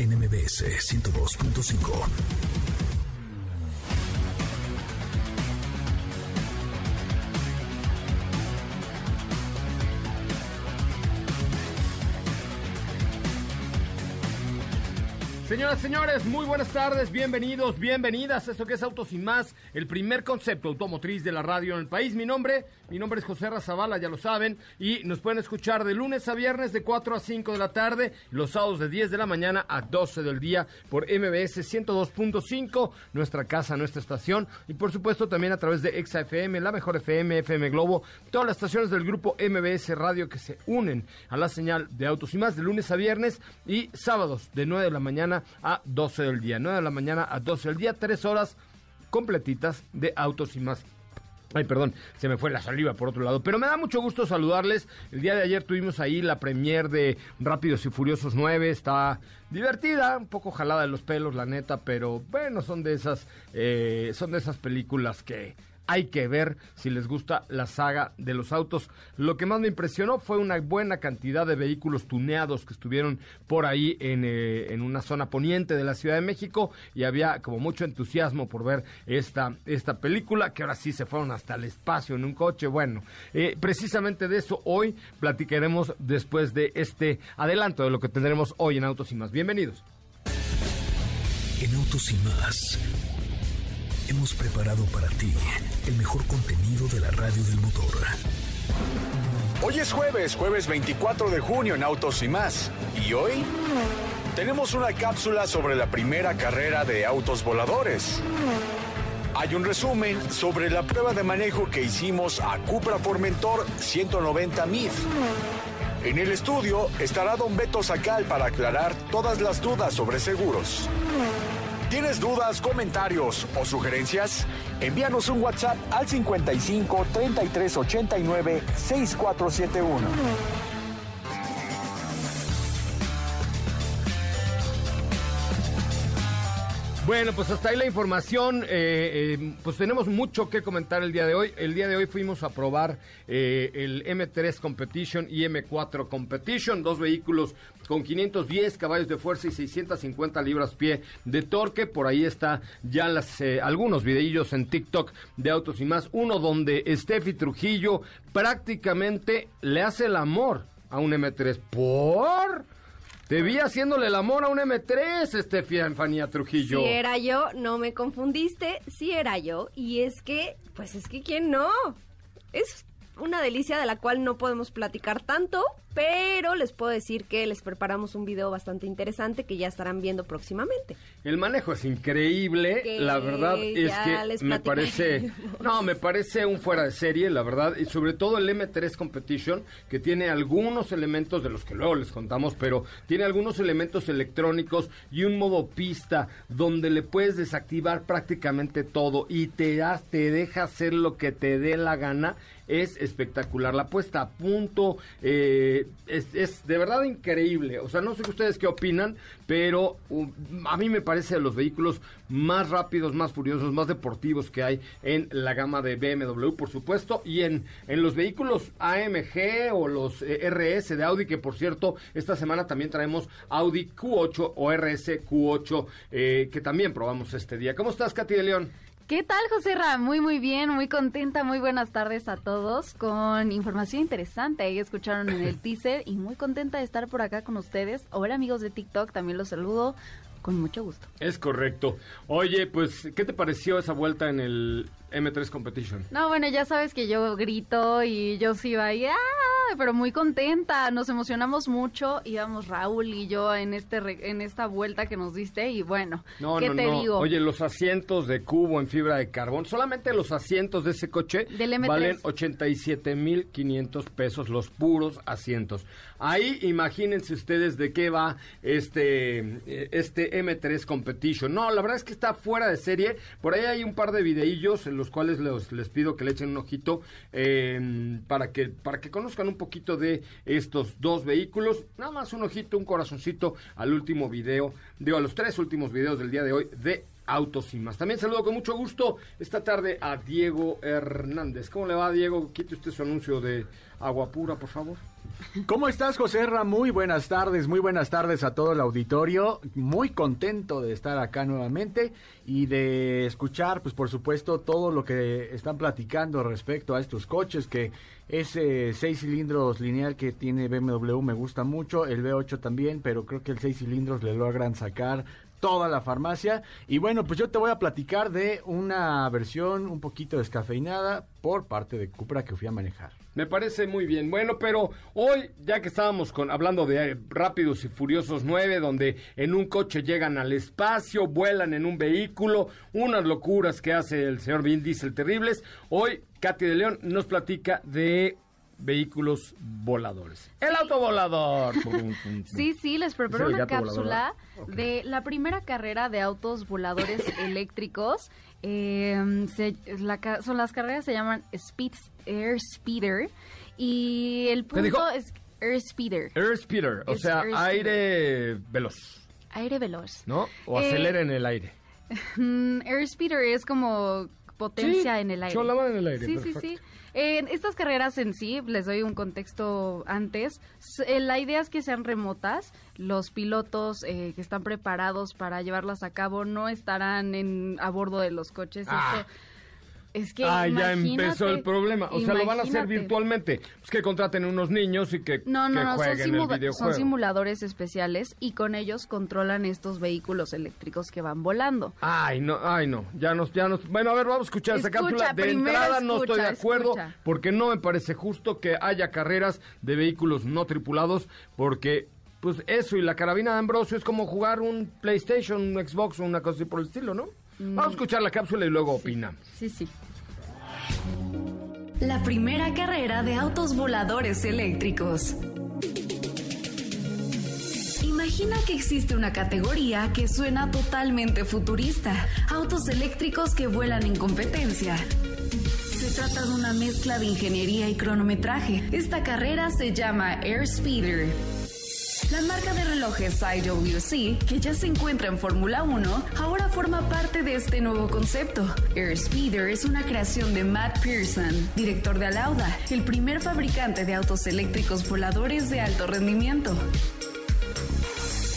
NMBS 102.5. Señoras, señores, muy buenas tardes, bienvenidos, bienvenidas esto que es Autos y Más, el primer concepto automotriz de la radio en el país. Mi nombre, mi nombre es José Razabala, ya lo saben, y nos pueden escuchar de lunes a viernes de 4 a 5 de la tarde, los sábados de 10 de la mañana a 12 del día por MBS 102.5, nuestra casa, nuestra estación, y por supuesto también a través de ExaFM, la mejor FM, FM Globo, todas las estaciones del grupo MBS Radio que se unen a la señal de Autos y Más de lunes a viernes y sábados de 9 de la mañana a 12 del día. 9 de la mañana a 12 del día, tres horas completitas de autos y más. Ay, perdón, se me fue la saliva por otro lado. Pero me da mucho gusto saludarles. El día de ayer tuvimos ahí la premier de Rápidos y Furiosos 9. Está divertida, un poco jalada de los pelos, la neta, pero bueno, son de esas, eh, son de esas películas que hay que ver si les gusta la saga de los autos. Lo que más me impresionó fue una buena cantidad de vehículos tuneados que estuvieron por ahí en, eh, en una zona poniente de la Ciudad de México y había como mucho entusiasmo por ver esta, esta película, que ahora sí se fueron hasta el espacio en un coche. Bueno, eh, precisamente de eso hoy platicaremos después de este adelanto de lo que tendremos hoy en Autos y más. Bienvenidos. En Autos y más hemos preparado para ti el mejor contenido de la radio del motor. Hoy es jueves, jueves 24 de junio en Autos y más. ¿Y hoy? Tenemos una cápsula sobre la primera carrera de autos voladores. Hay un resumen sobre la prueba de manejo que hicimos a Cupra Formentor 190 MIF. En el estudio estará don Beto Sacal para aclarar todas las dudas sobre seguros. ¿Tienes dudas, comentarios o sugerencias? Envíanos un WhatsApp al 55 33 89 6471. Bueno, pues hasta ahí la información. Eh, eh, pues tenemos mucho que comentar el día de hoy. El día de hoy fuimos a probar eh, el M3 Competition y M4 Competition, dos vehículos con 510 caballos de fuerza y 650 libras pie de torque. Por ahí está ya las, algunos videillos en TikTok de autos y más. Uno donde Steffi Trujillo prácticamente le hace el amor a un M3. ¿Por? Te vi haciéndole el amor a un M3, Estefanía Trujillo. Si era yo, no me confundiste, si era yo. Y es que, pues es que ¿quién no? Es una delicia de la cual no podemos platicar tanto, pero les puedo decir que les preparamos un video bastante interesante que ya estarán viendo próximamente. El manejo es increíble, la verdad es que me parece, no, me parece un fuera de serie, la verdad, y sobre todo el M3 Competition, que tiene algunos elementos de los que luego les contamos, pero tiene algunos elementos electrónicos y un modo pista donde le puedes desactivar prácticamente todo y te, te deja hacer lo que te dé la gana es espectacular. La puesta a punto eh, es, de verdad increíble. O sea, no sé ustedes qué opinan, pero um, a mí me parece de los vehículos más rápidos, más furiosos, más deportivos que hay en la gama de BMW, por supuesto, y en, en los vehículos AMG o los eh, RS de Audi, que por cierto, esta semana también traemos Audi Q8 o RS Q8, eh, que también probamos este día. ¿Cómo estás, Katy de León? ¿Qué tal, José Ra? Muy, muy bien, muy contenta. Muy buenas tardes a todos con información interesante. Ahí escucharon en el teaser y muy contenta de estar por acá con ustedes. Hola, amigos de TikTok, también los saludo con mucho gusto. Es correcto. Oye, pues, ¿qué te pareció esa vuelta en el M3 Competition? No, bueno, ya sabes que yo grito y yo sí iba ahí, ¡ah! pero muy contenta, nos emocionamos mucho, íbamos Raúl y yo en este en esta vuelta que nos diste y bueno, ¿qué te digo? Oye, los asientos de cubo en fibra de carbón, solamente los asientos de ese coche valen 87.500 pesos, los puros asientos. Ahí imagínense ustedes de qué va este, este M3 Competition. No, la verdad es que está fuera de serie. Por ahí hay un par de videillos en los cuales les, pido que le echen un ojito eh, para, que, para que conozcan un poquito de estos dos vehículos. Nada más un ojito, un corazoncito al último video, digo, a los tres últimos videos del día de hoy de Autos y más. También saludo con mucho gusto esta tarde a Diego Hernández. ¿Cómo le va, Diego? Quite usted su anuncio de agua pura, por favor. ¿Cómo estás, José Ra? Muy buenas tardes, muy buenas tardes a todo el auditorio. Muy contento de estar acá nuevamente y de escuchar, pues por supuesto, todo lo que están platicando respecto a estos coches, que ese seis cilindros lineal que tiene BMW me gusta mucho, el V8 también, pero creo que el seis cilindros le logran sacar toda la farmacia. Y bueno, pues yo te voy a platicar de una versión un poquito descafeinada por parte de Cupra que fui a manejar. Me parece muy bien. Bueno, pero hoy, ya que estábamos con, hablando de Rápidos y Furiosos 9, donde en un coche llegan al espacio, vuelan en un vehículo, unas locuras que hace el señor Vin Diesel terribles, hoy Katy de León nos platica de vehículos voladores. El autovolador. sí, sí, les preparo una cápsula de la primera carrera de autos voladores eléctricos. Eh, son las carreras se llaman Speed Air Speeder y el punto es Air Speeder. Air Speeder, o sea, aire veloz. Aire veloz. ¿No? O acelera en el aire. Air Speeder es como potencia en el aire. en el aire. Sí, sí, sí. En estas carreras en sí, les doy un contexto antes, eh, la idea es que sean remotas, los pilotos eh, que están preparados para llevarlas a cabo no estarán en, a bordo de los coches. Ah. Es que ah, ya empezó el problema. O sea, lo van a hacer virtualmente. Pues que contraten unos niños y que, no, no, no, jueguen son, el son simuladores especiales y con ellos controlan estos vehículos eléctricos que van volando. Ay, no, ay, no. Ya nos, ya nos. Bueno, a ver, vamos a escuchar esta cápsula. De entrada no estoy de acuerdo porque no me parece justo que haya carreras de vehículos no tripulados porque pues eso y la carabina de Ambrosio es como jugar un PlayStation, un Xbox o una cosa así por el estilo, ¿no? Vamos a escuchar la cápsula y luego opinamos. Sí, sí. La primera carrera de autos voladores eléctricos. Imagina que existe una categoría que suena totalmente futurista, autos eléctricos que vuelan en competencia. Se trata de una mezcla de ingeniería y cronometraje. Esta carrera se llama Air Speeder la marca de relojes IWC, que ya se encuentra en Fórmula 1, ahora forma parte de este nuevo concepto. Airspeeder es una creación de Matt Pearson, director de Alauda, el primer fabricante de autos eléctricos voladores de alto rendimiento.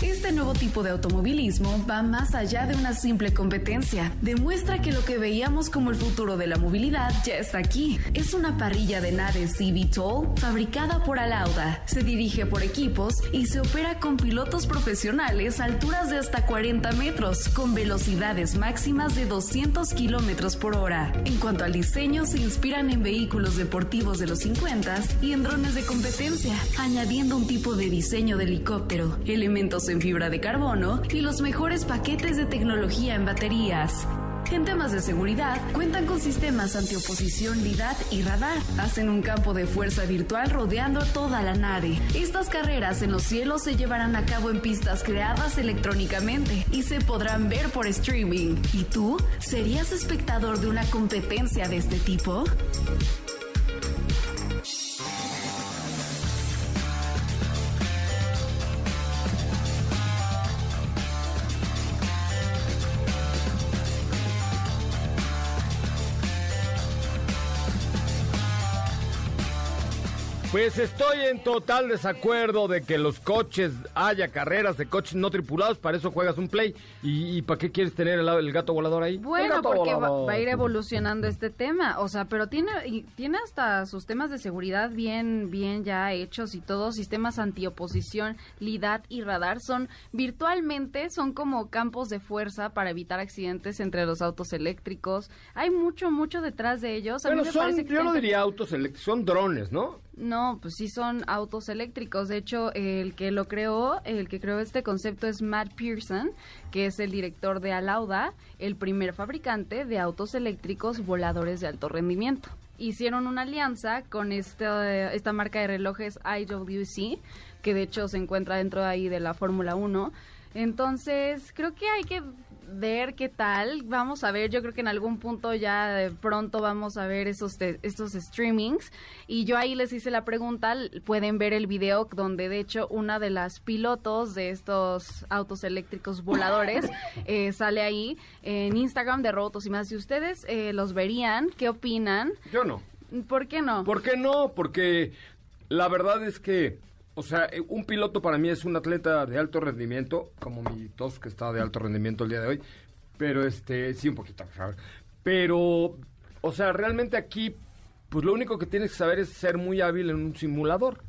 Este nuevo tipo de automovilismo va más allá de una simple competencia. Demuestra que lo que veíamos como el futuro de la movilidad ya está aquí. Es una parrilla de naves eVTOL fabricada por Alauda. Se dirige por equipos y se opera con pilotos profesionales a alturas de hasta 40 metros, con velocidades máximas de 200 kilómetros por hora. En cuanto al diseño, se inspiran en vehículos deportivos de los 50 y en drones de competencia, añadiendo un tipo de diseño de helicóptero, elementos en fibra de carbono y los mejores paquetes de tecnología en baterías. En temas de seguridad, cuentan con sistemas antioposición LIDAR y radar. Hacen un campo de fuerza virtual rodeando toda la nave. Estas carreras en los cielos se llevarán a cabo en pistas creadas electrónicamente y se podrán ver por streaming. ¿Y tú? ¿Serías espectador de una competencia de este tipo? Pues estoy en total desacuerdo de que los coches haya carreras de coches no tripulados, para eso juegas un play. ¿Y, para qué quieres tener el, el gato volador ahí? Bueno, porque va, a ir evolucionando este tema, o sea, pero tiene tiene hasta sus temas de seguridad bien bien ya hechos y todos sistemas antioposición, LIDAR y radar son virtualmente son como campos de fuerza para evitar accidentes entre los autos eléctricos. Hay mucho mucho detrás de ellos. Bueno, son, yo no diría autos eléctricos, son drones, ¿no? No, pues sí son autos eléctricos. De hecho, el que lo creó, el que creó este concepto es Matt Pearson, que es el director de Alauda, el primer fabricante de autos eléctricos voladores de alto rendimiento. Hicieron una alianza con esta, esta marca de relojes IWC, que de hecho se encuentra dentro de ahí de la Fórmula 1. Entonces, creo que hay que ver qué tal. Vamos a ver, yo creo que en algún punto ya de pronto vamos a ver esos estos streamings. Y yo ahí les hice la pregunta, pueden ver el video donde de hecho una de las pilotos de estos autos eléctricos voladores eh, sale ahí en Instagram de Robotos y más. Si ustedes eh, los verían, ¿qué opinan? Yo no. ¿Por qué no? ¿Por qué no? Porque la verdad es que o sea, eh, un piloto para mí es un atleta de alto rendimiento, como mi tos que está de alto rendimiento el día de hoy. Pero este, sí, un poquito, Pero, o sea, realmente aquí, pues lo único que tienes que saber es ser muy hábil en un simulador.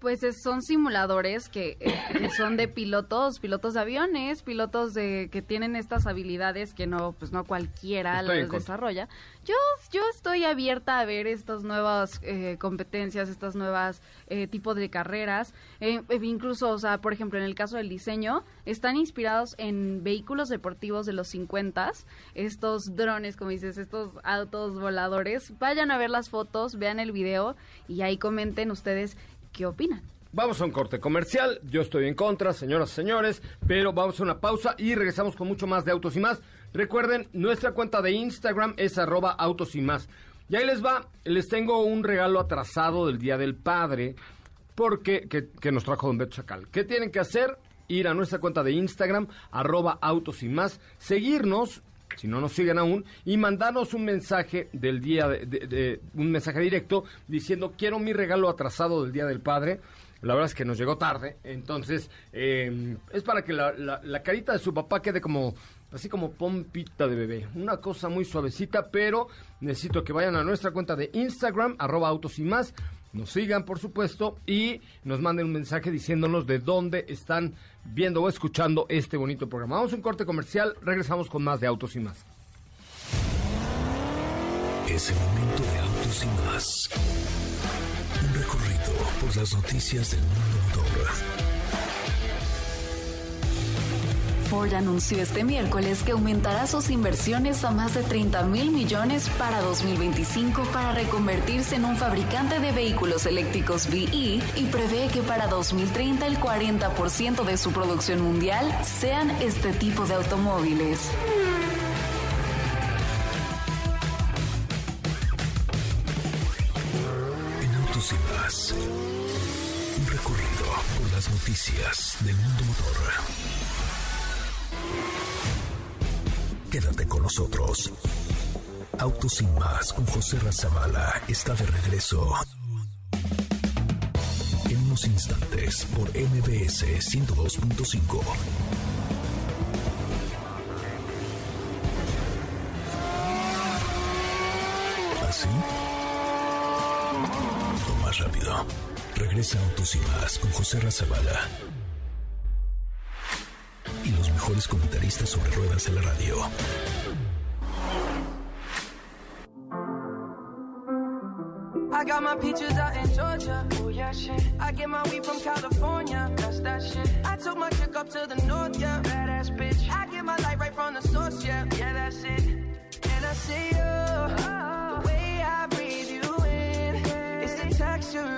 Pues son simuladores que, eh, son de pilotos, pilotos de aviones, pilotos de que tienen estas habilidades que no, pues no cualquiera las desarrolla. Yo, yo estoy abierta a ver estas nuevas eh, competencias, estas nuevas eh, tipos de carreras. incluso, o sea, por ejemplo, en el caso del diseño, están inspirados en vehículos deportivos de los 50, estos drones, como dices, estos autos voladores. Vayan a ver las fotos, vean el video y ahí comenten ustedes ¿Qué opinan? Vamos a un corte comercial. Yo estoy en contra, señoras y señores, pero vamos a una pausa y regresamos con mucho más de Autos y Más. Recuerden, nuestra cuenta de Instagram es arroba Autos y Más. Y ahí les va, les tengo un regalo atrasado del Día del Padre porque que, nos trajo Don Beto Chacal. ¿Qué tienen que hacer? Ir a nuestra cuenta de Instagram, arroba Autos y Más, seguirnos si no nos siguen aún, y mandarnos un mensaje del día, de, un mensaje directo diciendo quiero mi regalo atrasado del Día del Padre. La verdad es que nos llegó tarde, entonces em, es para que la, la, carita de su papá quede como así como pompita de bebé. Una cosa muy suavecita, pero necesito que vayan a nuestra cuenta de Instagram, arroba autos y más, nos sigan por supuesto y nos manden un mensaje diciéndonos de dónde están viendo o escuchando este bonito programa. Vamos a un corte comercial, regresamos con más de Autos y Más. Es el momento de Autos y Más. Un recorrido por las noticias del mundo motor Ford anunció este miércoles que aumentará sus inversiones a más de 30 mil millones para 2025 para reconvertirse en un fabricante de vehículos eléctricos VE y prevé que para 2030 el 40% de su producción mundial sean este tipo de automóviles. En Autos un recorrido por las noticias del mundo motor. Quédate con nosotros. Autos sin más con José Razabala está de regreso. En unos instantes por MBS 102.5. ¿Así? O más rápido. Regresa Autos y más con José Razabala mejores comentaristas sobre ruedas en la radio. I got my peaches out in Georgia. Oh yeah, shit. I get my weed from California. That's that shit. I took my chick up to the north, yeah. Badass bitch. I get my light right from the source, yeah. Yeah, that's it. And I see you. Oh. The way I breathe you in. It's the texture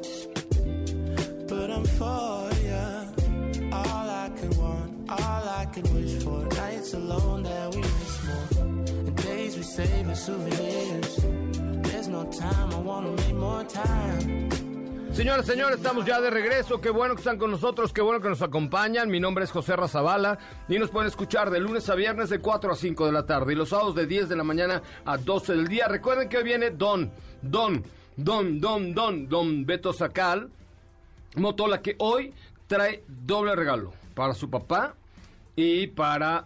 time. Señores, señores, estamos ya de regreso. Qué bueno que están con nosotros, qué bueno que nos acompañan. Mi nombre es José Razabala y nos pueden escuchar de lunes a viernes de 4 a 5 de la tarde y los sábados de 10 de la mañana a 12 del día. Recuerden que viene Don, Don, Don, Don, Don, Don Beto Sacal, Motola, que hoy trae doble regalo para su papá y para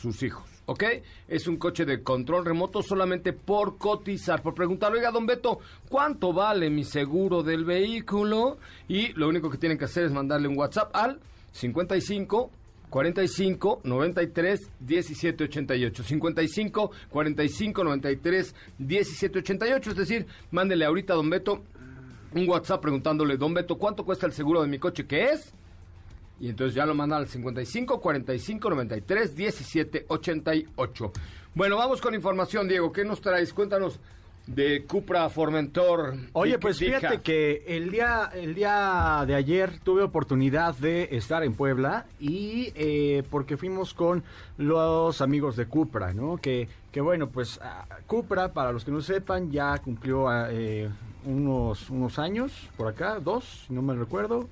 sus hijos. ¿ok? Es un coche de control remoto solamente por cotizar, por preguntar, oiga, don Beto, ¿cuánto vale mi seguro del vehículo? Y lo único que tienen que hacer es mandarle un WhatsApp al 55 45 93 17 88. 55 45 93 17 88. Es decir, mándele ahorita a don Beto un WhatsApp preguntándole, don Beto, ¿cuánto cuesta el seguro de mi coche? ¿Qué es? Y entonces ya lo mandan al 55 45 93 17 88. Bueno, vamos con información, Diego. ¿Qué nos traes? Cuéntanos de Cupra Formentor. Oye, pues fíjate que el día, el día de ayer tuve oportunidad de estar en Puebla y eh, porque fuimos con los amigos de Cupra, ¿no? Que, que bueno, pues ah, Cupra, para los que no sepan, ya cumplió eh, unos, unos años por acá, dos, si no me recuerdo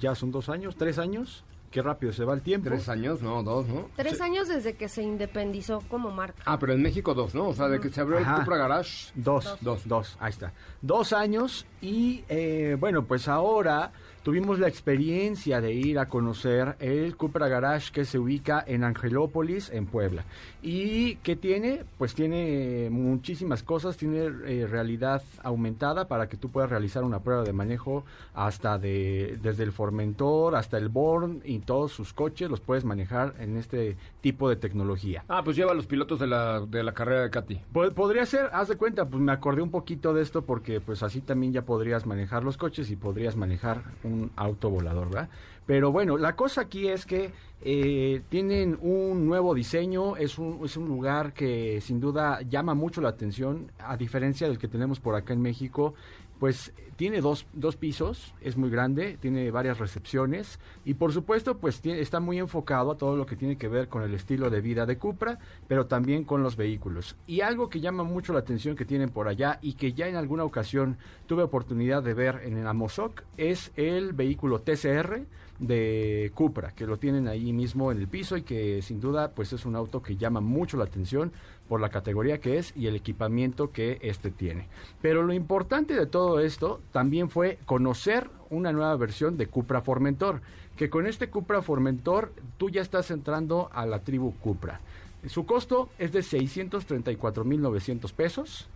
ya son dos años, tres años. Qué rápido se va el tiempo. Tres años, no, dos, ¿no? Tres Sí. años desde que se independizó como marca. Ah, pero en México dos, ¿no? O sea, de que se abrió Ajá. el Cupra Garage. Dos, dos, dos, ahí está. Dos años y eh, bueno, pues ahora tuvimos la experiencia de ir a conocer el Cupra Garage que se ubica en Angelópolis, en Puebla. ¿Y qué tiene? Pues tiene muchísimas cosas, tiene eh, realidad aumentada para que tú puedas realizar una prueba de manejo hasta de, desde el Formentor hasta el Born y todos sus coches los puedes manejar en este tipo de tecnología. Ah, pues lleva a los pilotos de la, de la carrera de Katy. Po- Podría ser, haz de cuenta, pues me acordé un poquito de esto porque pues así también ya podrías manejar los coches y podrías manejar un volador, ¿verdad? Pero bueno, la cosa aquí es que eh, tienen un nuevo diseño, es un, es un lugar que sin duda llama mucho la atención, a diferencia del que tenemos por acá en México, pues tiene dos, dos pisos, es muy grande, tiene varias recepciones y por supuesto pues tie- está muy enfocado a todo lo que tiene que ver con el estilo de vida de Cupra, pero también con los vehículos. Y algo que llama mucho la atención que tienen por allá y que ya en alguna ocasión tuve oportunidad de ver en el Amozoc es el vehículo TCR de Cupra, que lo tienen ahí mismo en el piso y que sin duda pues es un auto que llama mucho la atención por la categoría que es y el equipamiento que este tiene. Pero lo importante de todo esto también fue conocer una nueva versión de Cupra Formentor, que con este Cupra Formentor tú ya estás entrando a la tribu Cupra. Su costo es de 634.900 pesos.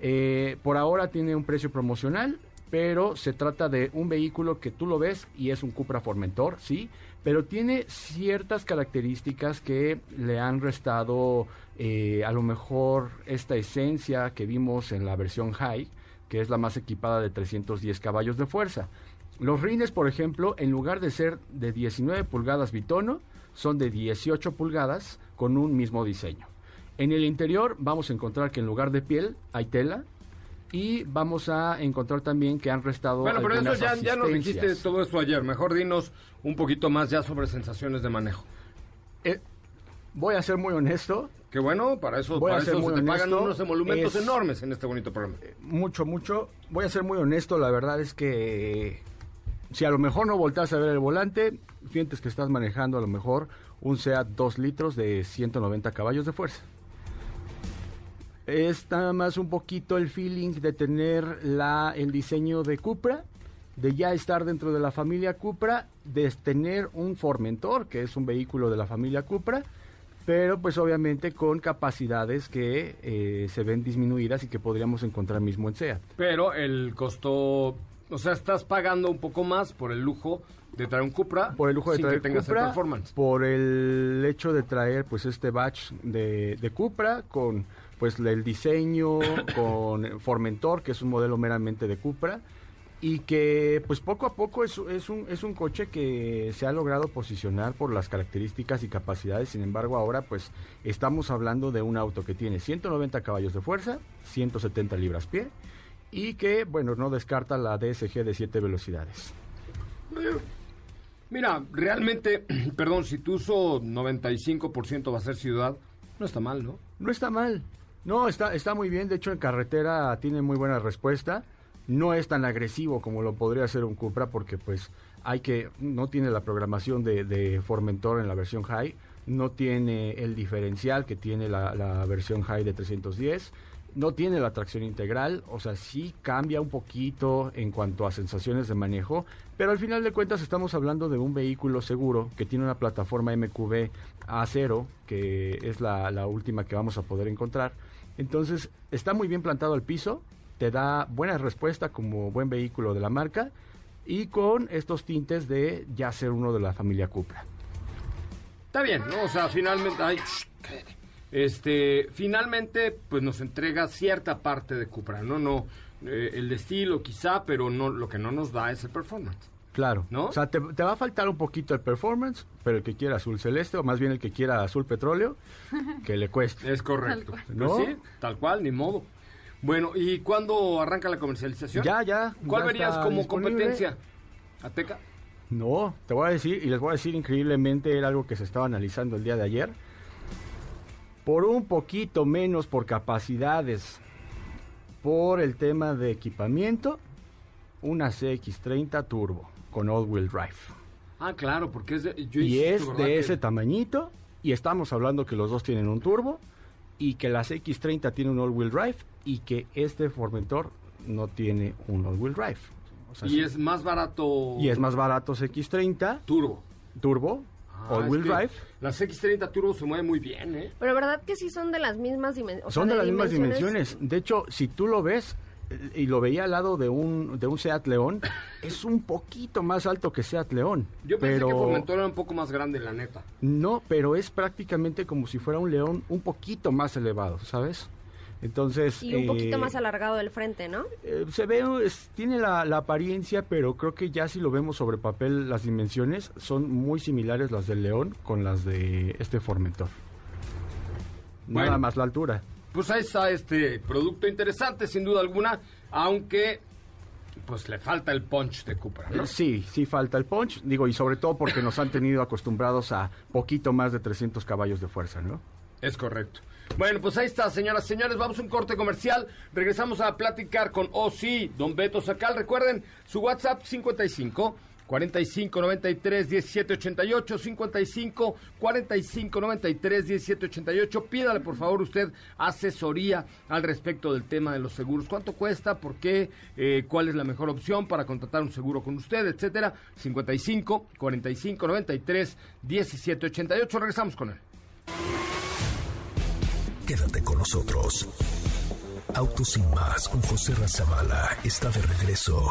Eh, por ahora tiene un precio promocional, pero se trata de un vehículo que tú lo ves y es un Cupra Formentor, sí, pero tiene ciertas características que le han restado eh, a lo mejor esta esencia que vimos en la versión High, que es la más equipada de 310 caballos de fuerza. Los rines, por ejemplo, en lugar de ser de 19 pulgadas bitono, son de 18 pulgadas con un mismo diseño. En el interior vamos a encontrar que en lugar de piel hay tela y vamos a encontrar también que han restado Bueno, pero eso ya, ya nos dijiste todo eso ayer. Mejor dinos un poquito más ya sobre sensaciones de manejo. Eh, voy a ser muy honesto, Qué bueno, para eso, Voy a para ser eso se muy te pagan unos emolumentos es- enormes en este bonito programa. mucho, mucho. Voy a ser muy honesto, la verdad es que si a lo mejor no volteas a ver el volante, sientes que estás manejando a lo mejor un SEAT 2 litros de 190 caballos de fuerza. Es nada más un poquito el feeling de tener la, el diseño de Cupra, de ya estar dentro de la familia Cupra, de tener un Formentor, que es un vehículo de la familia Cupra, pero pues obviamente con capacidades que eh, se ven disminuidas y que podríamos encontrar mismo en SEAT. Pero el costo, o sea, estás pagando un poco más por el lujo de traer un Cupra por el lujo de sin traer que tengas el Cupra, performance. por el hecho de traer pues este batch de, de Cupra con pues el diseño, con Formentor, que es un modelo meramente de Cupra, y que pues poco a poco es, es, un, es un coche que se ha logrado posicionar por las características y capacidades, sin embargo ahora pues estamos hablando de un auto que tiene 190 caballos de fuerza, 170 libras pie, y que bueno, no descarta la DSG de 7 velocidades. Mira, realmente, perdón, si tu uso 95% va a ser ciudad, no está mal, ¿no? No está mal. No, está, está muy bien. De hecho, en carretera tiene muy buena respuesta. No es tan agresivo como lo podría ser un Cupra porque pues hay que, no tiene la programación de, de Formentor en la versión High, no tiene el diferencial que tiene la, versión High de 310 no tiene la tracción integral, o sea, sí cambia un poquito en cuanto a sensaciones de manejo, pero al final de cuentas estamos hablando de un vehículo seguro que tiene una plataforma MQB A0, que es la última que vamos a poder encontrar. Entonces, está muy bien plantado al piso, te da buena respuesta como buen vehículo de la marca y con estos tintes de ya ser uno de la familia Cupra. Está bien, ¿no? O sea, finalmente... Ay, este, finalmente, pues nos entrega cierta parte de Cupra, ¿no? No, eh, el estilo quizá, pero no, lo que no nos da es el performance. Claro, ¿no? O sea, te, va a faltar un poquito el performance, pero el que quiera azul celeste, o más bien el que quiera azul petróleo, que le cueste. Es correcto. Tal ¿No? Pues sí, tal cual, ni modo. Bueno, ¿y cuándo arranca la comercialización? Ya, ya. ¿Cuál verías como competencia? ¿Ateca? No, te voy a decir, y les voy a decir increíblemente, era algo que se estaba analizando el día de ayer por un poquito menos por capacidades, por el tema de equipamiento, una CX30 Turbo con all-wheel drive. Ah, claro, porque es de, y es de ese tamañito y estamos hablando que los dos tienen un turbo y que la CX30 tiene un all-wheel drive y que este Formentor no tiene un all-wheel drive. y es más barato. Y es más barato CX30 Turbo. Turbo Ah, All-wheel drive. Las X30 Turbo se mueve muy bien, ¿eh? Pero verdad que sí son de las mismas dimensiones. Son de, las mismas dimensiones. De hecho, si tú lo ves y lo veía al lado de un, de un Seat León, es un poquito más alto que Seat León. Yo pensé que Formentor era un poco más grande, la neta. No, pero es prácticamente como si fuera un León un poquito más elevado, ¿sabes? Entonces, y un poquito eh, más alargado del frente, ¿no? Eh, se ve, tiene la, apariencia, pero creo que ya si lo vemos sobre papel, las dimensiones son muy similares las del León con las de este Formentor. Nada más la altura. Pues ahí está este producto interesante, sin duda alguna, aunque pues le falta el punch de Cooper, ¿no? Sí, sí falta el punch, digo, y sobre todo porque nos han tenido acostumbrados a poquito más de 300 caballos de fuerza, ¿no? Es correcto. Bueno, pues ahí está, señoras y señores. Vamos a un corte comercial. Regresamos a platicar con Oh sí, don Beto Sacal. Recuerden, su WhatsApp 55 45 93 17 88 55 45 93 17 88 pídale por favor usted asesoría al respecto del tema de los seguros. Cuánto cuesta por qué eh, cuál es la mejor opción para contratar un seguro con usted etcétera. 55 45 93 17 88 regresamos con él. Quédate con nosotros. Autos sin más con José Razabala está de regreso.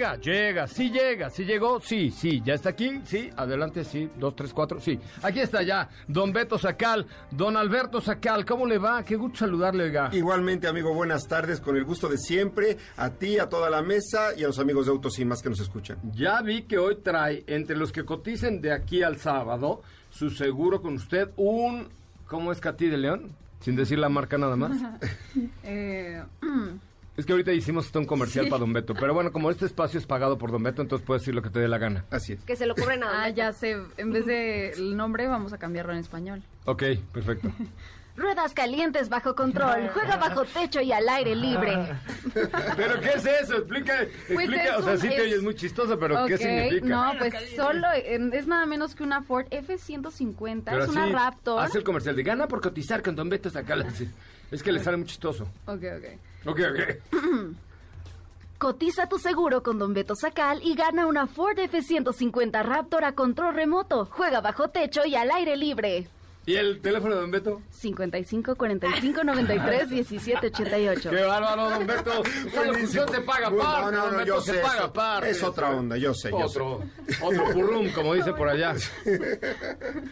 llega, llega, sí llega, sí llegó, sí, sí, ya está aquí, sí, adelante, sí, dos, tres, cuatro, sí. Aquí está ya, don Beto Sacal, don Alberto Sacal, ¿cómo le va? Qué gusto saludarle, oiga. Igualmente, amigo, buenas tardes, con el gusto de siempre, a ti, a toda la mesa y a los amigos de Autos y más que nos escuchan. Ya vi que hoy trae, entre los que coticen de aquí al sábado, su seguro con usted, un, ¿cómo es Catí de León? Sin decir la marca nada más. eh... Es que ahorita hicimos hasta un comercial para Don Beto. Pero bueno, como este espacio es pagado por Don Beto, entonces puedes decir lo que te dé la gana. Así es. Que se lo cobren a Ah, ya sé. En vez de el nombre, vamos a cambiarlo en español. Ok, perfecto. Ruedas calientes bajo control. Juega bajo techo y al aire libre. ¿Pero qué es eso? Explica, Pues explica. es o sea, un- sí te es- oyes muy chistoso, pero ¿qué significa? No, pues solo es nada menos que una Ford F-150. Pero es una Raptor. Hace el comercial de gana por cotizar con Don Beto Sacal. Es que le sale muy chistoso. Ok, ok. Ok, ok. Cotiza tu seguro con Don Beto Sacal y gana una Ford F-150 Raptor a control remoto. Juega bajo techo y al aire libre. ¿Y el teléfono de Don Beto? 55 45 93 17 88. ¡Qué bárbaro, Don Beto! Locución se paga aparte, no, no, Don no, Beto, yo se sé, paga es- aparte. es otra onda, yo sé, yo Otro, otro purrum, como dice por allá.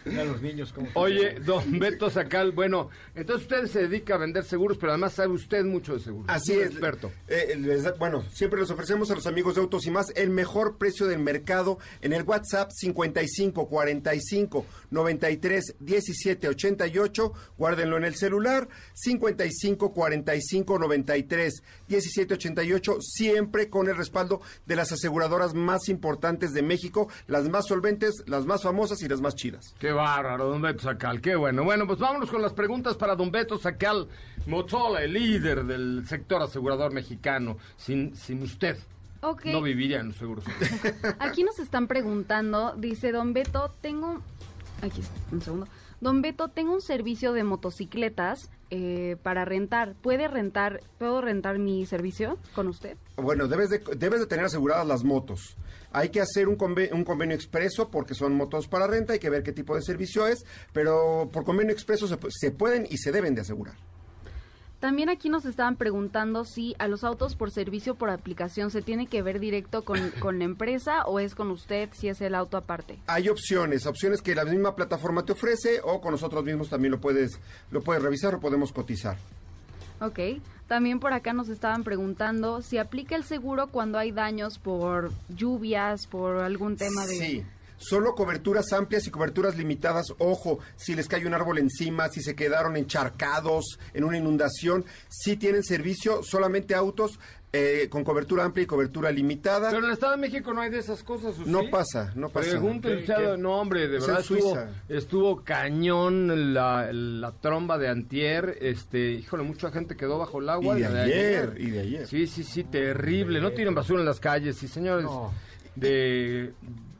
A los niños, como. Oye, Don Beto Sacal, bueno, entonces usted se dedica a vender seguros, pero además sabe usted mucho de seguros. Así es. experto. Eh, les da- bueno, siempre les ofrecemos a los amigos de Autos y más el mejor precio del mercado en el WhatsApp 55 45 93 17 88. Guárdenlo en el celular 55 45 93 17 88. Siempre con el respaldo de las aseguradoras más importantes de México, las más solventes, las más famosas y las más chidas. Qué bárbaro, Don Beto Sacal, qué bueno. Bueno, pues vámonos con las preguntas para Don Beto Sacal Motola, el líder del sector asegurador mexicano. Sin, sin usted, Ok. no viviría en los seguros. Aquí nos están preguntando, dice Don Beto, tengo... Aquí está, un segundo. Don Beto, tengo un servicio de motocicletas eh, para rentar. ¿Puede rentar, puedo rentar mi servicio con usted? Bueno, debes de, debes de tener aseguradas las motos. Hay que hacer un, conve- un convenio expreso porque son motos para renta, hay que ver qué tipo de servicio es, pero por convenio expreso se, se pueden y se deben de asegurar. También aquí nos estaban preguntando si a los autos por servicio por aplicación se tiene que ver directo con, con la empresa o es con usted si es el auto aparte. Hay opciones, opciones que la misma plataforma te ofrece o con nosotros mismos también lo puedes, lo puedes revisar o podemos cotizar. Ok. También por acá nos estaban preguntando si aplica el seguro cuando hay daños por lluvias, por algún tema de... Sí. Solo coberturas amplias y coberturas limitadas. Ojo, si les cae un árbol encima, si se quedaron encharcados en una inundación, sí tienen servicio solamente autos eh, con cobertura amplia y cobertura limitada. Pero en el Estado de México no hay de esas cosas, ¿o No sí? pasa, no pasa. Pregúntale usted a- no hombre, de Es verdad estuvo, estuvo cañón la, la tromba de antier, este, híjole, mucha gente quedó bajo el agua. Y de ayer, y de ayer. Sí, sí, sí, terrible, no tiren basura en las calles, sí, señores de,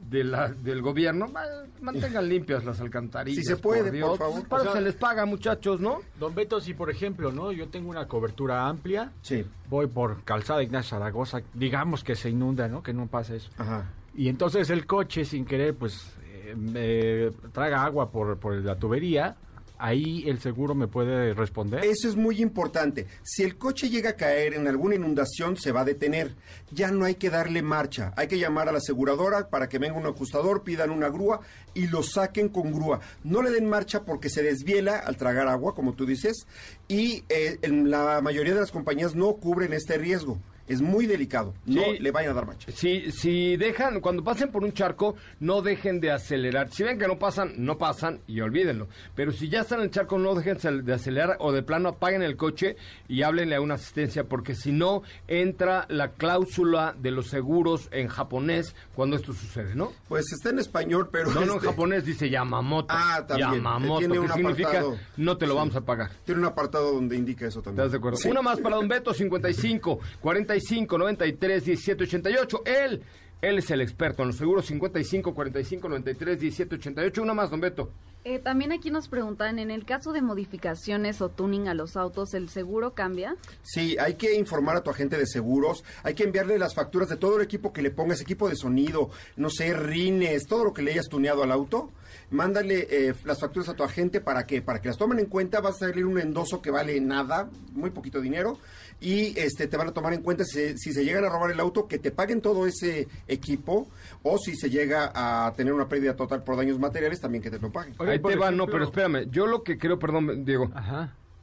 de la, del gobierno, ma- mantengan limpias las alcantarillas. Si se puede, Dios. por favor. Pues para O sea- se les paga, muchachos, ¿no? Don Beto, si por ejemplo, ¿no? Yo tengo una cobertura amplia, Sí. voy por Calzada Ignacio Zaragoza, digamos que se inunda, ¿no? Que no pasa eso. Ajá. Y entonces el coche, sin querer, pues, eh, me traga agua por, por la tubería, ahí el seguro me puede responder. Eso es muy importante. Si el coche llega a caer en alguna inundación, se va a detener. Ya no hay que darle marcha. Hay que llamar a la aseguradora para que venga un ajustador, pidan una grúa y lo saquen con grúa. No le den marcha porque se desviela al tragar agua, como tú dices, y eh, en la mayoría de las compañías no cubren este riesgo. Es muy delicado. No Sí. le vayan a dar marcha. Si, si dejan, cuando pasen por un charco, no dejen de acelerar. Si ven que no pasan, no pasan y olvídenlo. Pero si ya están en el charco, no dejen de acelerar o de plano apaguen el coche y háblenle a una asistencia, porque si no, entra la cláusula de los seguros en japonés cuando esto sucede, ¿no? Pues está en español, pero... No, no, en este, japonés dice Yamamoto. Ah, también. Yamamoto, Tiene que un significa apartado. no te lo Sí. vamos a pagar. Tiene un apartado donde indica eso también. ¿Estás de acuerdo? Sí. Una más para Don Beto, 55 45 93 17 88. Él, él es el experto en los seguros, 55 45 93 17 88. Una más, Don Beto. Eh, también aquí nos preguntan, en el caso de modificaciones o tuning a los autos, ¿el seguro cambia? Sí, hay que informar a tu agente de seguros, hay que enviarle las facturas de todo el equipo que le pongas, equipo de sonido, no sé, rines, todo lo que le hayas tuneado al auto. Mándale eh, las facturas a tu agente para que para que las tomen en cuenta, vas a salir un endoso que vale nada, muy poquito dinero y este te van a tomar en cuenta si, si, se llegan a robar el auto que te paguen todo ese equipo o si se llega a tener una pérdida total por daños materiales también que te lo paguen. Ahí te va, no, pero espérame, yo lo que creo, perdón, Diego,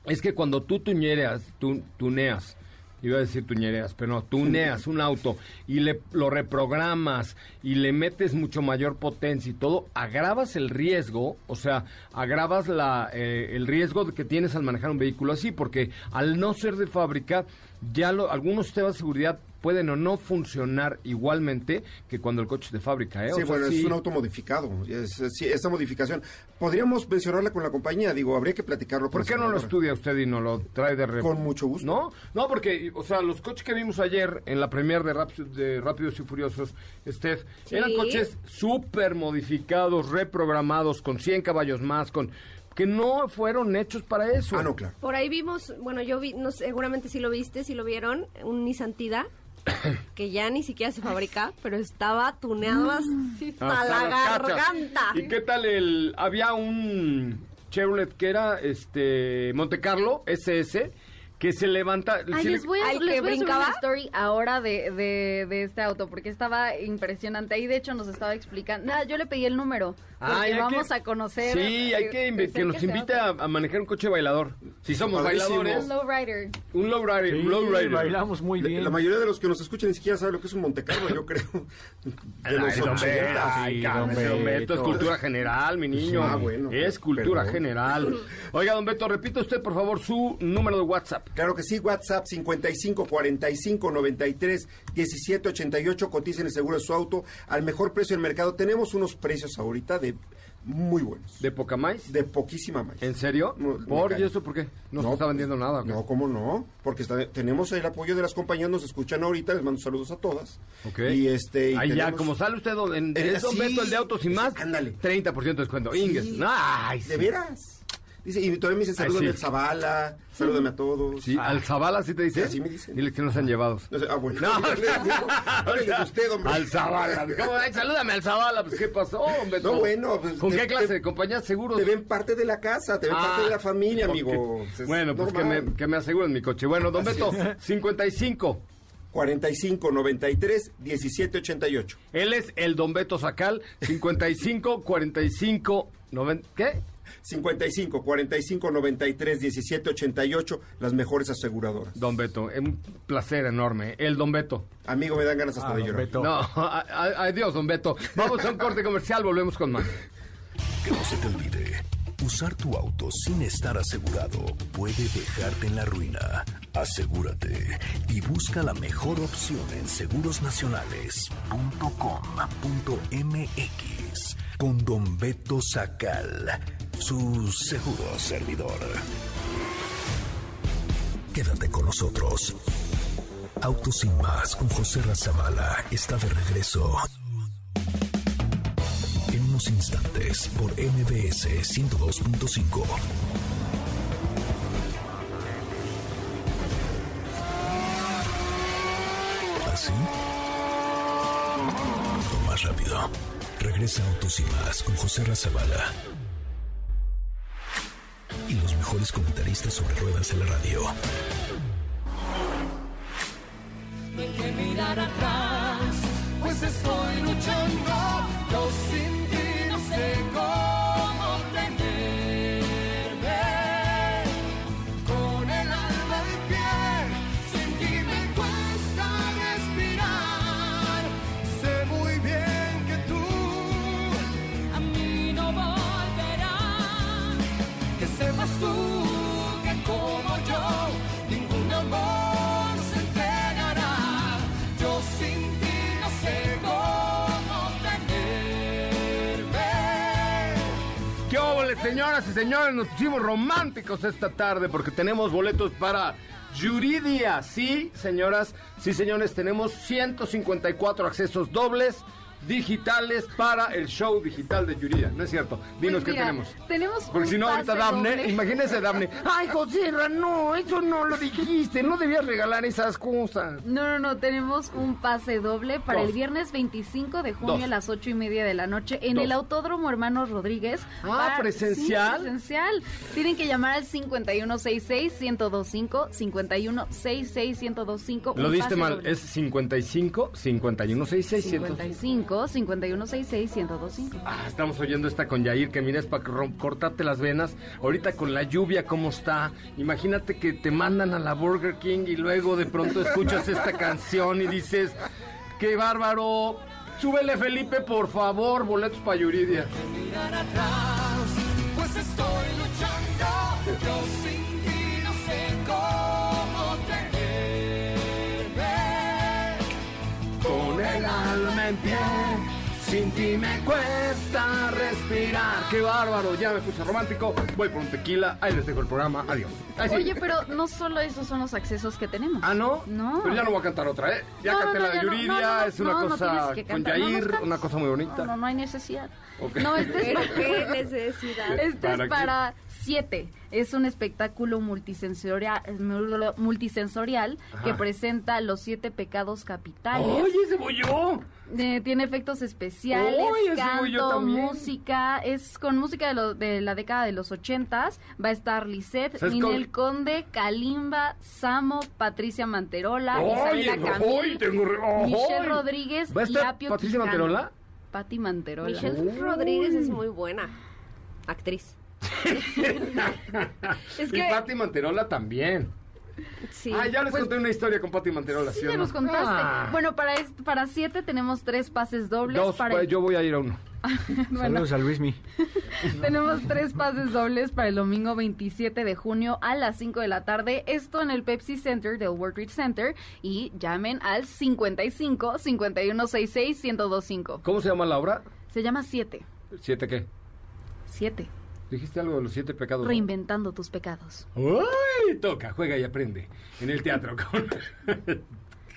es que cuando tú tuñeras, tú tuneas iba a decir tuñereas, pero no, tuneas un auto y le lo reprogramas y le metes mucho mayor potencia y todo, agravas el riesgo, o sea, agravas la, eh, el riesgo que tienes al manejar un vehículo así, porque al no ser de fábrica, ya lo, algunos sistemas de seguridad pueden o no funcionar igualmente que cuando el coche es de fábrica. ¿eh? Sí, bueno, es un auto modificado. Es, esta modificación. Podríamos mencionarla con la compañía, digo, habría que platicarlo. ¿Por qué no lo estudia usted y no lo trae de. Con mucho gusto. ¿No? No, porque, o sea, los coches que vimos ayer en la premier de, de Rápidos y Furiosos, Steph, eran coches súper modificados, reprogramados, con 100 caballos más, con que no fueron hechos para eso. Ah, no, claro. Por ahí vimos, bueno, yo vi, no, seguramente si lo viste, si lo vieron, un Nissan Tida que ya ni siquiera se fabrica, pero estaba tuneado así hasta la garganta. ¿Y qué tal el había un Chevrolet que era este Monte Carlo SS que se levanta. Ay, les voy a, les voy a subir una story ahora de, de, de, este auto, porque estaba impresionante. Ahí, de hecho, nos estaba explicando. Nada, yo le pedí el número. Porque vamos a conocer. Sí, hay que, que nos invite a, manejar un coche bailador. Si somos bailadores. Un lowrider. Un lowrider. un lowrider. Bailamos muy bien. La, mayoría de los que nos escuchan ni siquiera saben lo que es un Monte Carlo, yo creo. De los 80. Ay, Beto, es cultura general, mi niño. Ah, bueno. Es cultura general. Oiga, don Beto, repita usted, por favor, su número de WhatsApp. Claro que sí, WhatsApp 55 45 93 17 88. Coticen el seguro de su auto al mejor precio del mercado. Tenemos unos precios ahorita de muy buenos. ¿De poca más? De poquísima más. ¿En serio? ¿Por? ¿Y eso por qué? No, se está vendiendo nada. No, ¿cómo no? Porque tenemos el apoyo de las compañías, nos escuchan ahorita, les mando saludos a todas. Ok. Y este... Ahí ya, como sale usted en, el, Don Beto, el de autos y más, ándale. 30% de descuento. Inges. Ay, ¿De veras? Dice, y todavía me dice, salúdame al Zavala, salúdame a todos. Sí, al Zavala sí te dice. Así me dicen. Dile que nos han llevado. ah, bueno. No, no, usted, hombre. Al Zavala. salúdame al Zavala. Pues, ¿qué pasó, hombre? No, bueno. Pues, ¿Con qué clase de compañía seguros? Te ven parte de la casa, te ven parte de la familia, amigo. bueno, pues que me, que me aseguren mi coche. Bueno, don Beto, 55. 45 93 17 88. Él es el Don Beto Sacal, 55 45 90. ¿Qué? 55 45 93 17 88, las mejores aseguradoras. Don Beto, es un placer enorme. El Don Beto. Amigo, me dan ganas hasta ah, de llorar. No, adiós, Don Beto. Vamos a un corte comercial, volvemos con más. Que no se te olvide. Usar tu auto sin estar asegurado puede dejarte en la ruina. Asegúrate y busca la mejor opción en segurosnacionales.com.mx con Don Beto Sacal su seguro servidor. Quédate con nosotros. Autos sin más con José Razabala está de regreso. En unos instantes por MBS 102.5. ¿Así? más rápido. Regresa Autos y más con José Razabala y los mejores comentaristas sobre ruedas en la radio. No hay que mirar atrás, pues estoy luchando, yo sin señoras y señores, nos pusimos románticos esta tarde porque tenemos boletos para Yuridia. Sí, señoras, sí, señores, tenemos 154 accesos dobles digitales para el show digital de Yuridia. No es cierto. Dinos Pues qué mira, tenemos. Tenemos Porque un si no, ahorita Dafne, imagínese Dafne. Ay, José, no, eso no lo dijiste. No debías regalar esas cosas. No, no, no, tenemos un pase doble para Dos. el viernes 25 de junio Dos. a las ocho y media de la noche en Dos. el Autódromo Hermanos Rodríguez. Ah, Para- ¿presencial? Sí, presencial. Tienen que llamar al 5166-1025, 5166-1025. Lo diste mal. doble. Es 55 51 66 55 5166 1025. Ah, estamos oyendo esta con Yair, que mira, es para cortarte las venas. Ahorita con la lluvia, ¿cómo está? Imagínate que te mandan a la Burger King y luego de pronto escuchas esta canción y dices, ¡qué bárbaro! Súbele, Felipe, por favor, boletos para Yuridia. En pie, sin ti me cuesta respirar. ¡Qué bárbaro! Ya me puse romántico. Voy por un tequila. Ahí les dejo el programa. Adiós. Sí. Oye, pero no solo esos son los accesos que tenemos. Ah, ¿no? No. Pero ya no voy a cantar otra, ¿eh? Ya No, canté no, la de Yuridia, no, no, es una cosa con cantar, no, no Yair, una cosa muy bonita. No, no, no hay necesidad. No, este es para... qué necesidad. Este ¿Para es para siete. Es un espectáculo multisensorial, multisensorial Ajá. que presenta los siete pecados capitales. ¡Oye, ese voy yo! Eh, tiene efectos especiales, ¡Oye, ese voy yo canto, también! música. Es con música de, lo- de la década de los ochentas. Va a estar Lisette, ¿Sabes Ninel cómo? Conde, Kalimba, Samo, Patricia Manterola, ¡Oye, Isabela ¡Ay, Camil, tengo re-. Michelle Rodríguez ¿Va a y estar Apio Patricia Quijano. Manterola? Pati Manterola. Michelle Rodríguez es muy buena actriz. es Y que Pati Manterola también. sí. Ah, ya les Pues- conté una historia con Pati Manterola, ¿sí, Sí, ya no? nos contaste. Ah. Bueno, para para siete tenemos tres pases dobles. Dos, para pues, yo voy a ir a uno. Bueno, Saludos a Luismi. tenemos tres pases dobles para el domingo 27 de junio a las 5 de la tarde. Esto en el Pepsi Center del World Trade Center. Y llamen al 55 5166 1025. ¿Cómo se llama la obra? Se llama Siete. ¿Siete qué? Siete. Dijiste algo de los siete pecados. Reinventando tus pecados. ¡Uy! Toca, juega y aprende. En el teatro con...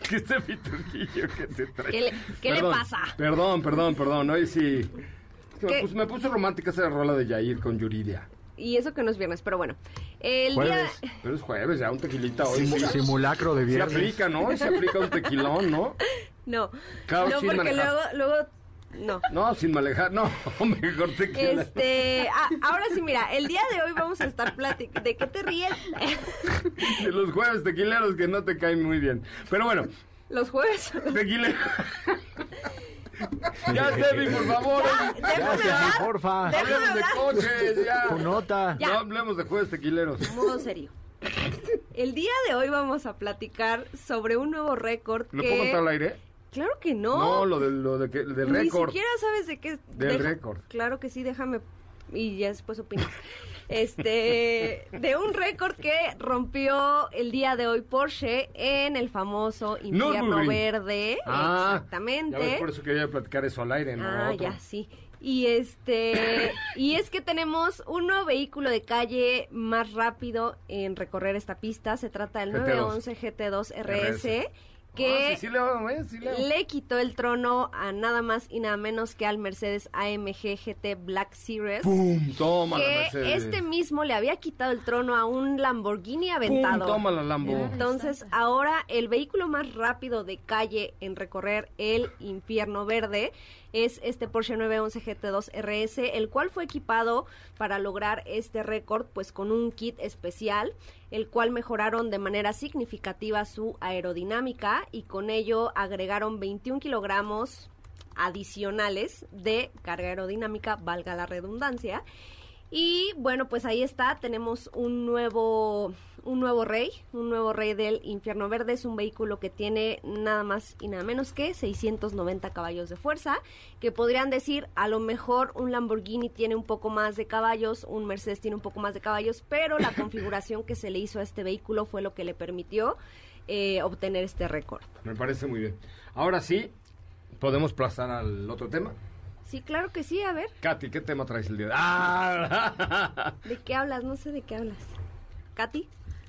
¿Qué este piturquillo que te trae? ¿Qué le- qué le Perdón, pasa? Perdón, perdón, perdón. Hoy sí... es que me, puso, me puso romántica esa rola de Yair con Yuridia. Y eso que no es viernes, pero bueno. El Jueves. día Pero es jueves, ya un tequilita hoy. Simu- sí. simulacro de Se viernes. aplica, ¿no? Se aplica un tequilón, ¿no? no. Claro, no, porque manejar. luego luego no. No, sin manejar, no. Mejor tequila. Este, ah, ahora sí, mira, el día de hoy vamos a estar platicando. ¿De qué te ríes? De los jueves tequileros que no te caen muy bien. Pero bueno, Los jueves. tequilero. ya, Steffi, por favor. Gracias, porfa. Hablemos de coches, ya. Tu nota. Ya. No hablemos de jueves tequileros. Modo serio. El día de hoy vamos a platicar sobre un nuevo récord ¿Lo que... puedo contar al aire? Claro que no. No, lo, de, lo de que, del Ni récord. siquiera sabes de qué. Del récord. Claro que sí, déjame. Y ya después opinas. Este. De un récord que rompió el día de hoy Porsche en el famoso infierno Nürburgring. verde. Ah, Exactamente. Ya ves, por eso quería platicar eso al aire, ¿no? Ah, Otro. ya, sí. Y este, y es que tenemos un nuevo vehículo de calle más rápido en recorrer esta pista. Se trata del GT2. 911 GT2 RS, que Ah, sí, sí leo, ¿eh? Sí leo. le quitó el trono a nada más y nada menos que al Mercedes AMG GT Black Series. ¡Pum! Toma la Que Mercedes. este mismo le había quitado el trono a un Lamborghini ¡Pum! aventado. Toma la Lambo. Entonces, ahora el vehículo más rápido de calle en recorrer el infierno verde es este Porsche 911 GT2 RS, el cual fue equipado para lograr este récord, pues con un kit especial, el cual mejoraron de manera significativa su aerodinámica y con ello agregaron 21 kilogramos adicionales de carga aerodinámica, valga la redundancia. Y bueno, pues ahí está, tenemos un nuevo, un nuevo rey, un nuevo rey del infierno verde. Es un vehículo que tiene nada más y nada menos que 690 caballos de fuerza, que podrían decir, a lo mejor un Lamborghini tiene un poco más de caballos, un Mercedes tiene un poco más de caballos, pero la configuración que se le hizo a este vehículo fue lo que le permitió eh, obtener este récord. Me parece muy bien. Ahora sí, podemos pasar al otro tema. Sí, claro que sí, a ver, Katy, ¿qué tema traes el día de ¡Ah! ¿de qué hablas? No sé de qué hablas. ¿Katy?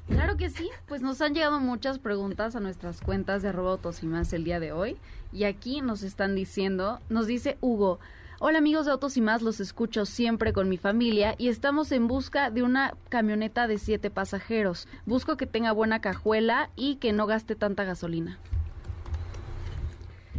Claro que sí, pues nos han llegado muchas preguntas a nuestras cuentas de arroba autos y más el día de hoy. Y aquí nos están diciendo, nos dice Hugo, Hola amigos de Autos y más, los escucho siempre con mi familia y estamos en busca de una camioneta de siete pasajeros. Busco que tenga buena cajuela y que no gaste tanta gasolina.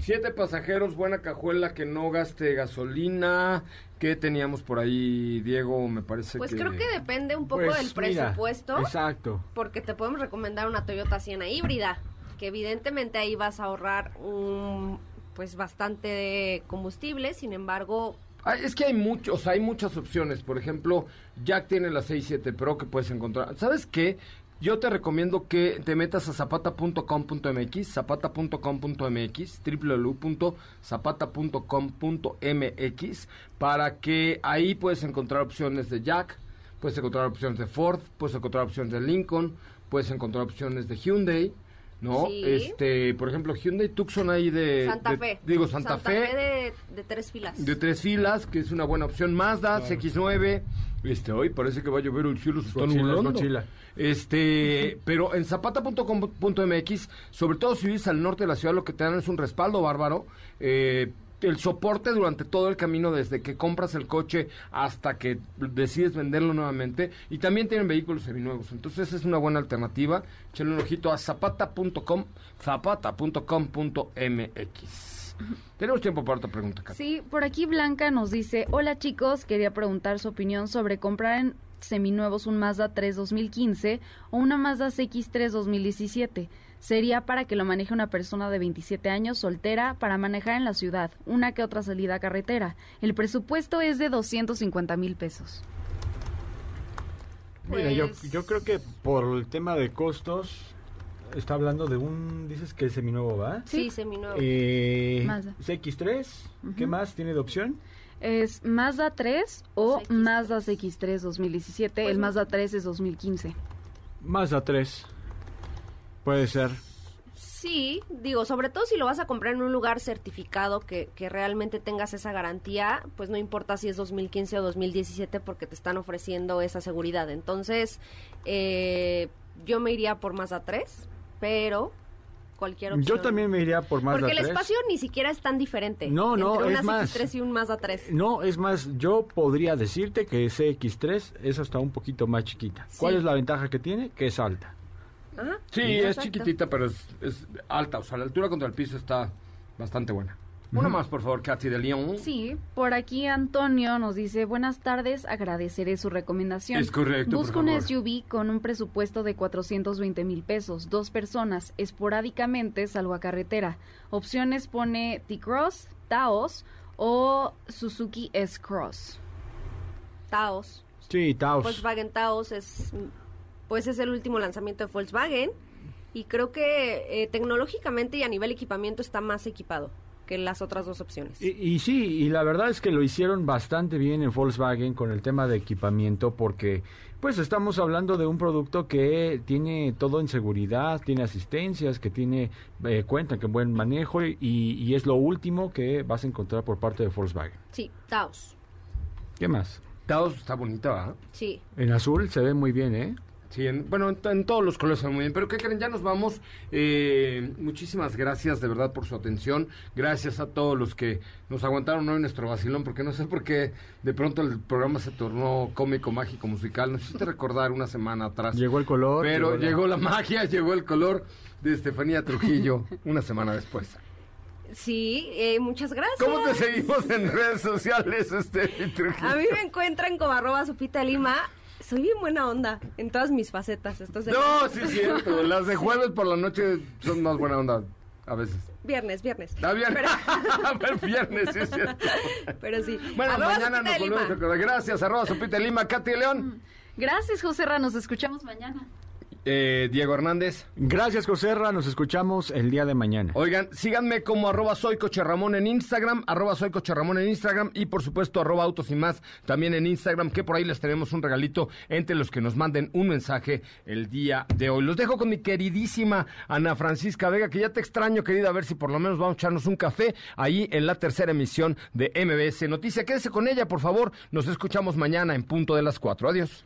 Siete pasajeros, buena cajuela, que no gaste gasolina. ¿Qué teníamos por ahí, Diego? Me parece Pues que... creo que depende un poco Pues, del mira, presupuesto. exacto. Porque te podemos recomendar una Toyota Siena híbrida, que evidentemente ahí vas a ahorrar un, pues bastante de combustible, sin embargo, Ah, es que hay muchos, hay muchas opciones. Por ejemplo, Jack tiene la 67 Pro que puedes encontrar. ¿Sabes qué? Yo te recomiendo que te metas a zapata.com.mx, zapata.com.mx, www.zapata.com.mx, para que ahí puedes encontrar opciones de Jack, puedes encontrar opciones de Ford, puedes encontrar opciones de Lincoln, puedes encontrar opciones de Hyundai, ¿no? Sí. Este, por ejemplo, Hyundai Tucson ahí de... Santa de- Fe. Digo, Santa, Fe de, de tres filas. de tres filas, que es una buena opción. Mazda, CX9. Este, hoy parece que va a llover el cielo, se está nublando. Este, pero en zapata.com.mx, sobre todo si vives al norte de la ciudad, lo que te dan es un respaldo bárbaro. Eh, el soporte durante todo el camino, desde que compras el coche hasta que decides venderlo nuevamente. Y también tienen vehículos seminuevos. Entonces es una buena alternativa. Échenle un ojito a zapata.com, zapata.com.mx. Tenemos tiempo para otra pregunta, Katy. Sí, por aquí Blanca nos dice, hola chicos, quería preguntar su opinión sobre comprar en seminuevos un Mazda 3 2015 o una Mazda CX3 2017. Sería para que lo maneje una persona de 27 años, soltera, para manejar en la ciudad, una que otra salida a carretera. El presupuesto es de 250 mil pesos. Mira, yo, Pues- yo creo que por el tema de costos, está hablando de un, dices que es seminuevo, ¿va? Sí, seminuevo. Eh, Mazda. CX3, ¿qué Ujú. más tiene de opción? Es Mazda 3 o CX3. Mazda CX3 2017. Pues el no. Mazda 3 es 2015. Mazda 3. Puede ser. Sí, digo, sobre todo si lo vas a comprar en un lugar certificado que, que realmente tengas esa garantía, pues no importa si es 2015 o 2017 porque te están ofreciendo esa seguridad. Entonces, eh, yo me iría por Mazda 3, pero cualquier opción. Yo también me iría por Mazda Porque el 3. espacio ni siquiera es tan diferente. No, no, entre es una más. CX3 y un Mazda 3. No, es más, yo podría decirte que CX3 es hasta un poquito más chiquita. ¿Cuál Sí. es la ventaja que tiene? Que es alta. Ajá, Sí, es exacto. chiquitita, pero es, es alta. O sea, la altura contra el piso está bastante buena. Una más, por favor, Katy de León. Sí, por aquí Antonio nos dice, buenas tardes, agradeceré su recomendación. Es correcto, por Busco un favor. SUV con un presupuesto de 420 mil pesos, dos personas, esporádicamente salgo a carretera. Opciones pone T-Cross, Taos o Suzuki S-Cross. Taos. Sí, Taos. Volkswagen Taos es pues es el último lanzamiento de Volkswagen y creo que eh, tecnológicamente y a nivel equipamiento está más equipado que las otras dos opciones. Y, y sí, y la verdad es que lo hicieron bastante bien en Volkswagen con el tema de equipamiento porque pues estamos hablando de un producto que tiene todo en seguridad, tiene asistencias, que tiene eh, cuenta que buen manejo y, y es lo último que vas a encontrar por parte de Volkswagen. Sí, Taos. ¿Qué más? Taos está bonita, ¿verdad? Sí. En azul se ve muy bien, ¿eh? Sí, en- bueno, en, en todos los colores están muy bien. Pero ¿qué creen? Ya nos vamos. Eh, muchísimas gracias de verdad por su atención. Gracias a todos los que nos aguantaron hoy nuestro vacilón, porque no sé por qué de pronto el programa se tornó cómico, mágico, musical. Nos hiciste recordar una semana atrás. Llegó el color. Pero la- llegó la magia, llegó el color de Estefanía Trujillo una semana después. Sí, eh, muchas gracias. ¿Cómo te seguimos en redes sociales, Estefi Trujillo? A mí me encuentran como arroba Lima. Soy bien buena onda en todas mis facetas. Esto es de- No, sí es cierto. Las de jueves por la noche son más buena onda a veces. Viernes, viernes. Está bien. Pero, El viernes, sí es cierto. pero sí. Bueno, Arroba mañana nos volvemos a. Gracias, arroba Sopita Lima, Katy León, Gracias, José Ra, nos escuchamos mañana. Eh, Diego Hernández. Gracias, Joserra. Nos escuchamos el día de mañana. Oigan, síganme como arroba soy Coche Ramón en Instagram, arroba soy Coche Ramón en Instagram y por supuesto arroba autos y más también en Instagram, que por ahí les tenemos un regalito entre los que nos manden un mensaje el día de hoy. Los dejo con mi queridísima Ana Francisca Vega, que ya te extraño, querida, a ver si por lo menos vamos a echarnos un café ahí en la tercera emisión de MBS Noticia. Quédese con ella, por favor. Nos escuchamos mañana en punto de las cuatro. Adiós.